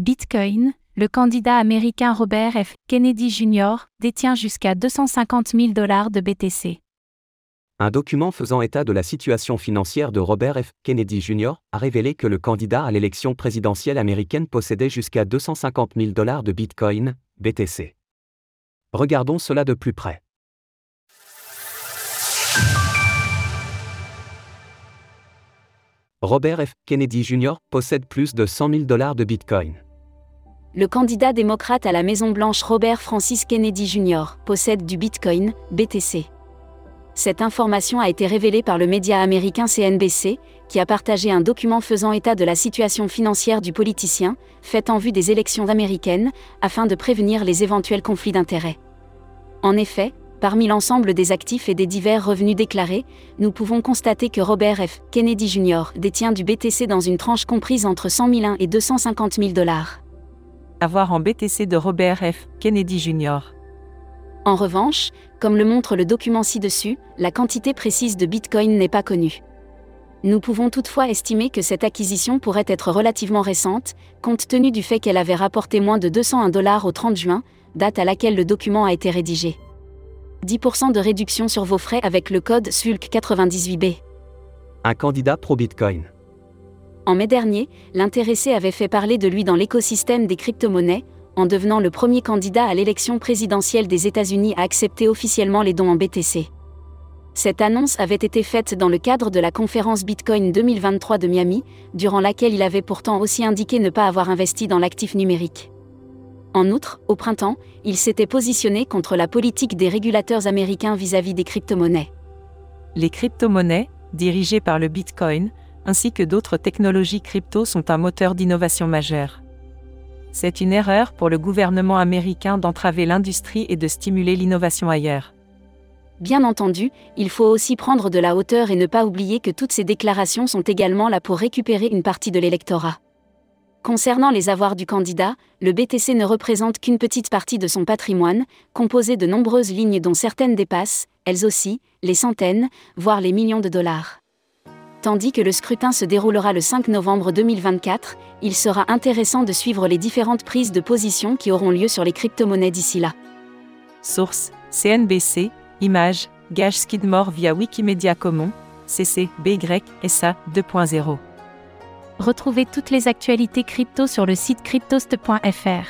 Bitcoin, le candidat américain Robert F. Kennedy Jr. détient jusqu'à 250 000 dollars de BTC. Un document faisant état de la situation financière de Robert F. Kennedy Jr. a révélé que le candidat à l'élection présidentielle américaine possédait jusqu'à 250 000 dollars de Bitcoin, BTC. Regardons cela de plus près. Robert F. Kennedy Jr. possède plus de 100 000 dollars de Bitcoin. Le candidat démocrate à la Maison-Blanche Robert Francis Kennedy Jr. possède du Bitcoin, BTC. Cette information a été révélée par le média américain CNBC, qui a partagé un document faisant état de la situation financière du politicien, fait en vue des élections américaines, afin de prévenir les éventuels conflits d'intérêts. En effet, parmi l'ensemble des actifs et des divers revenus déclarés, nous pouvons constater que Robert F. Kennedy Jr. détient du BTC dans une tranche comprise entre 100 001 et 250 000 dollars. Avoir en BTC de Robert F. Kennedy Jr. En revanche, comme le montre le document ci-dessus, la quantité précise de Bitcoin n'est pas connue. Nous pouvons toutefois estimer que cette acquisition pourrait être relativement récente, compte tenu du fait qu'elle avait rapporté moins de 201 dollars au 30 juin, date à laquelle le document a été rédigé. 10% de réduction sur vos frais avec le code SULC98B. Un candidat pro-Bitcoin. En mai dernier, l'intéressé avait fait parler de lui dans l'écosystème des crypto-monnaies, en devenant le premier candidat à l'élection présidentielle des États-Unis à accepter officiellement les dons en BTC. Cette annonce avait été faite dans le cadre de la conférence Bitcoin 2023 de Miami, durant laquelle il avait pourtant aussi indiqué ne pas avoir investi dans l'actif numérique. En outre, au printemps, il s'était positionné contre la politique des régulateurs américains vis-à-vis des crypto-monnaies. Les crypto-monnaies, dirigées par le Bitcoin, ainsi que d'autres technologies crypto sont un moteur d'innovation majeur. C'est une erreur pour le gouvernement américain d'entraver l'industrie et de stimuler l'innovation ailleurs. Bien entendu, il faut aussi prendre de la hauteur et ne pas oublier que toutes ces déclarations sont également là pour récupérer une partie de l'électorat. Concernant les avoirs du candidat, le BTC ne représente qu'une petite partie de son patrimoine, composé de nombreuses lignes dont certaines dépassent, elles aussi, les centaines, voire les millions de dollars. Tandis que le scrutin se déroulera le 5 novembre 2024, il sera intéressant de suivre les différentes prises de position qui auront lieu sur les crypto-monnaies d'ici là. Source CNBC, Image, Gage Skidmore via Wikimedia Commons, CC, BY, SA 2.0. Retrouvez toutes les actualités crypto sur le site cryptost.fr.